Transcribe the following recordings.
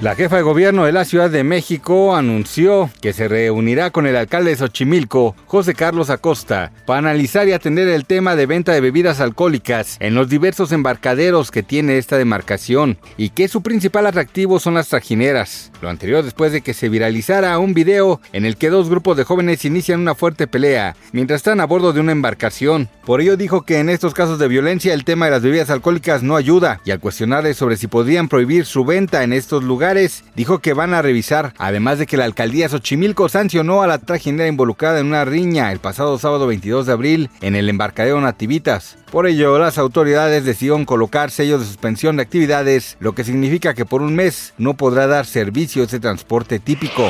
La jefa de gobierno de la Ciudad de México anunció que se reunirá con el alcalde de Xochimilco, José Carlos Acosta, para analizar y atender el tema de venta de bebidas alcohólicas en los diversos embarcaderos que tiene esta demarcación y que su principal atractivo son las trajineras. Lo anterior después de que se viralizara un video en el que dos grupos de jóvenes inician una fuerte pelea mientras están a bordo de una embarcación. Por ello dijo que en estos casos de violencia el tema de las bebidas alcohólicas no ayuda y al cuestionarle sobre si podrían prohibir su venta en estos lugares dijo que van a revisar, además de que la alcaldía Xochimilco sancionó a la trajinera involucrada en una riña el pasado sábado 22 de abril en el embarcadero Nativitas. Por ello, las autoridades decidieron colocar sellos de suspensión de actividades, lo que significa que por un mes no podrá dar servicio ese transporte típico.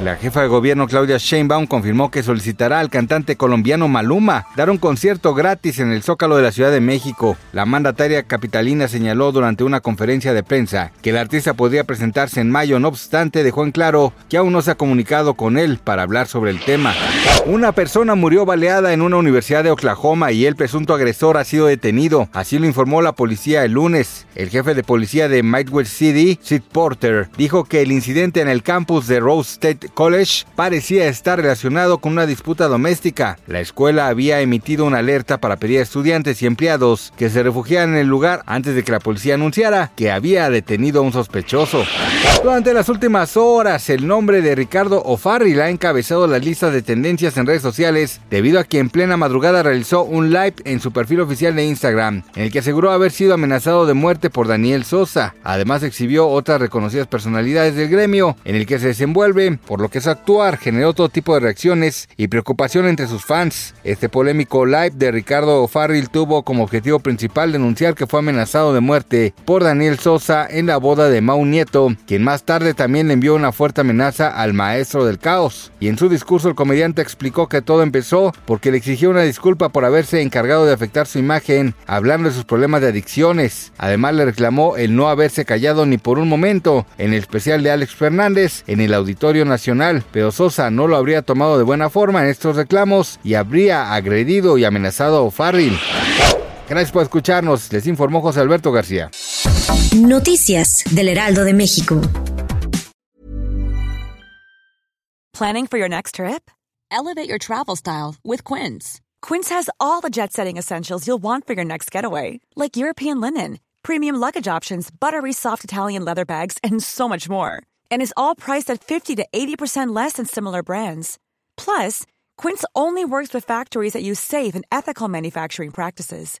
La jefa de gobierno Claudia Sheinbaum confirmó que solicitará al cantante colombiano Maluma dar un concierto gratis en el Zócalo de la Ciudad de México. La mandataria capitalina señaló durante una conferencia de prensa que el artista podría presentarse en mayo, no obstante dejó en claro que aún no se ha comunicado con él para hablar sobre el tema. Una persona murió baleada en una universidad de Oklahoma y el presunto agresor ha sido detenido, así lo informó la policía el lunes. El jefe de policía de Midwest City, Sid Porter, dijo que el incidente en el campus de Rose State College parecía estar relacionado con una disputa doméstica. La escuela había emitido una alerta para pedir a estudiantes y empleados que se refugiaran en el lugar antes de que la policía anunciara que había detenido a un sospechoso. Durante las últimas horas, el nombre de Ricardo O'Farrill ha encabezado las listas de tendencias en redes sociales debido a que en plena madrugada realizó un live en su perfil oficial de Instagram, en el que aseguró haber sido amenazado de muerte por Daniel Sosa. Además exhibió otras reconocidas personalidades del gremio en el que se desenvuelve, por lo que su actuar generó todo tipo de reacciones y preocupación entre sus fans. Este polémico live de Ricardo O'Farrill tuvo como objetivo principal denunciar que fue amenazado de muerte por Daniel Sosa en la boda de Mau Nieto, quien más tarde también le envió una fuerte amenaza al maestro del caos. Y en su discurso el comediante explicó que todo empezó porque le exigió una disculpa por haberse encargado de afectar su imagen, hablando de sus problemas de adicciones. Además le reclamó el no haberse callado ni por un momento en el especial de Alex Fernández en el Auditorio Nacional, pero Sosa no lo habría tomado de buena forma en estos reclamos y habría agredido y amenazado a O'Farrill. Gracias por escucharnos, les informó José Alberto García. Noticias del Heraldo de México. Planning for your next trip? Elevate your travel style with Quince. Quince has all the jet setting essentials you'll want for your next getaway, like European linen, premium luggage options, buttery soft Italian leather bags, and so much more. And is all priced at 50 to 80% less than similar brands. Plus, Quince only works with factories that use safe and ethical manufacturing practices.